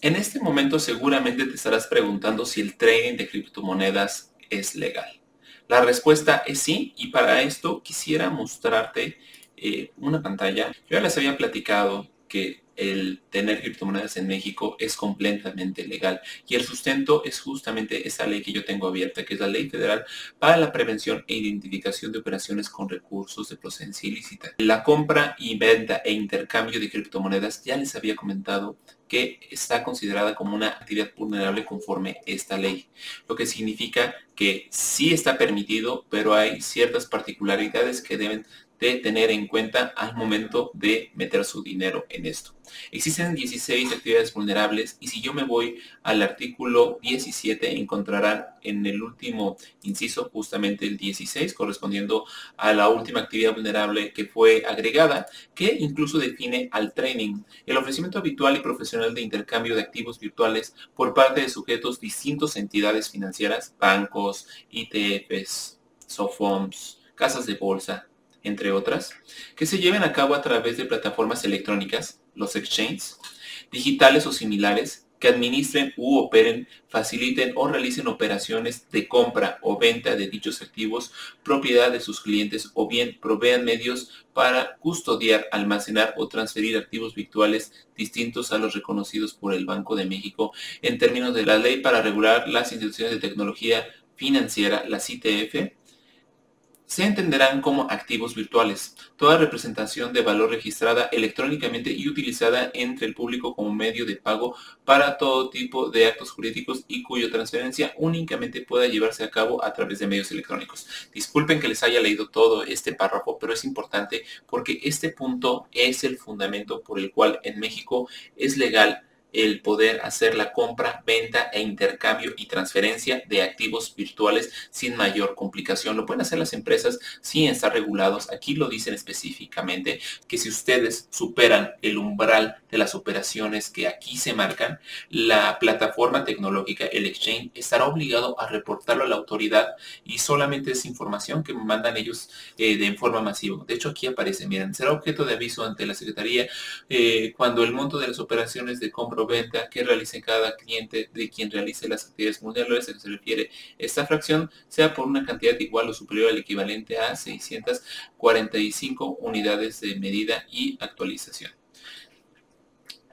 En este momento seguramente te estarás preguntando si el trading de criptomonedas es legal. La respuesta es sí y para esto quisiera mostrarte eh, una pantalla. Yo ya les había platicado que el tener criptomonedas en México es completamente legal. Y el sustento es justamente esa ley que yo tengo abierta, que es la Ley Federal para la Prevención e Identificación de Operaciones con Recursos de Procedencia Ilícita. La compra y venta e intercambio de criptomonedas ya les había comentado que está considerada como una actividad vulnerable conforme esta ley. Lo que significa que sí está permitido, pero hay ciertas particularidades que deben de tener en cuenta al momento de meter su dinero en esto. Existen 16 actividades vulnerables y si yo me voy al artículo 17 encontrarán en el último inciso justamente el 16 correspondiendo a la última actividad vulnerable que fue agregada que incluso define al training, el ofrecimiento habitual y profesional de intercambio de activos virtuales por parte de sujetos distintos entidades financieras, bancos, ITFs, SOFOMs, casas de bolsa, entre otras, que se lleven a cabo a través de plataformas electrónicas, los exchanges, digitales o similares, que administren u operen, faciliten o realicen operaciones de compra o venta de dichos activos, propiedad de sus clientes o bien provean medios para custodiar, almacenar o transferir activos virtuales distintos a los reconocidos por el Banco de México en términos de la ley para regular las instituciones de tecnología financiera, la CITF, se entenderán como activos virtuales, toda representación de valor registrada electrónicamente y utilizada entre el público como medio de pago para todo tipo de actos jurídicos y cuya transferencia únicamente pueda llevarse a cabo a través de medios electrónicos. Disculpen que les haya leído todo este párrafo, pero es importante porque este punto es el fundamento por el cual en México es legal el poder hacer la compra, venta e intercambio y transferencia de activos virtuales sin mayor complicación. Lo pueden hacer las empresas sin estar regulados. Aquí lo dicen específicamente que si ustedes superan el umbral de las operaciones que aquí se marcan, la plataforma tecnológica, el exchange, estará obligado a reportarlo a la autoridad y solamente es información que mandan ellos eh, de forma masiva. De hecho, aquí aparece, miren, será objeto de aviso ante la Secretaría eh, cuando el monto de las operaciones de compra venta que realice cada cliente de quien realice las actividades mundiales a que se refiere esta fracción sea por una cantidad igual o superior al equivalente a 645 unidades de medida y actualización.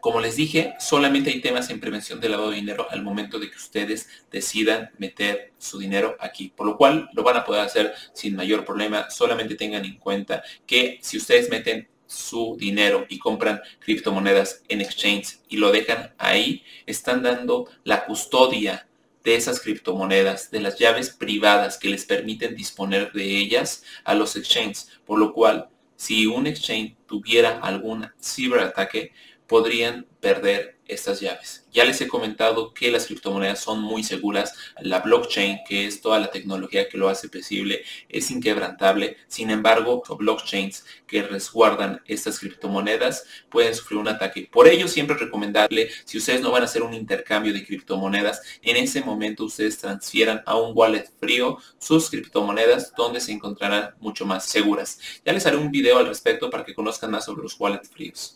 Como les dije, solamente hay temas en prevención de lavado de dinero al momento de que ustedes decidan meter su dinero aquí, por lo cual lo van a poder hacer sin mayor problema. Solamente tengan en cuenta que si ustedes meten su dinero y compran criptomonedas en exchange y lo dejan ahí, están dando la custodia de esas criptomonedas, de las llaves privadas que les permiten disponer de ellas a los exchanges, por lo cual si un exchange tuviera algún ciberataque, podrían perder estas llaves. Ya les he comentado que las criptomonedas son muy seguras. La blockchain, que es toda la tecnología que lo hace posible, es inquebrantable. Sin embargo, los blockchains que resguardan estas criptomonedas pueden sufrir un ataque. Por ello, siempre recomendarle, si ustedes no van a hacer un intercambio de criptomonedas, en ese momento ustedes transfieran a un wallet frío sus criptomonedas donde se encontrarán mucho más seguras. Ya les haré un video al respecto para que conozcan más sobre los wallets fríos.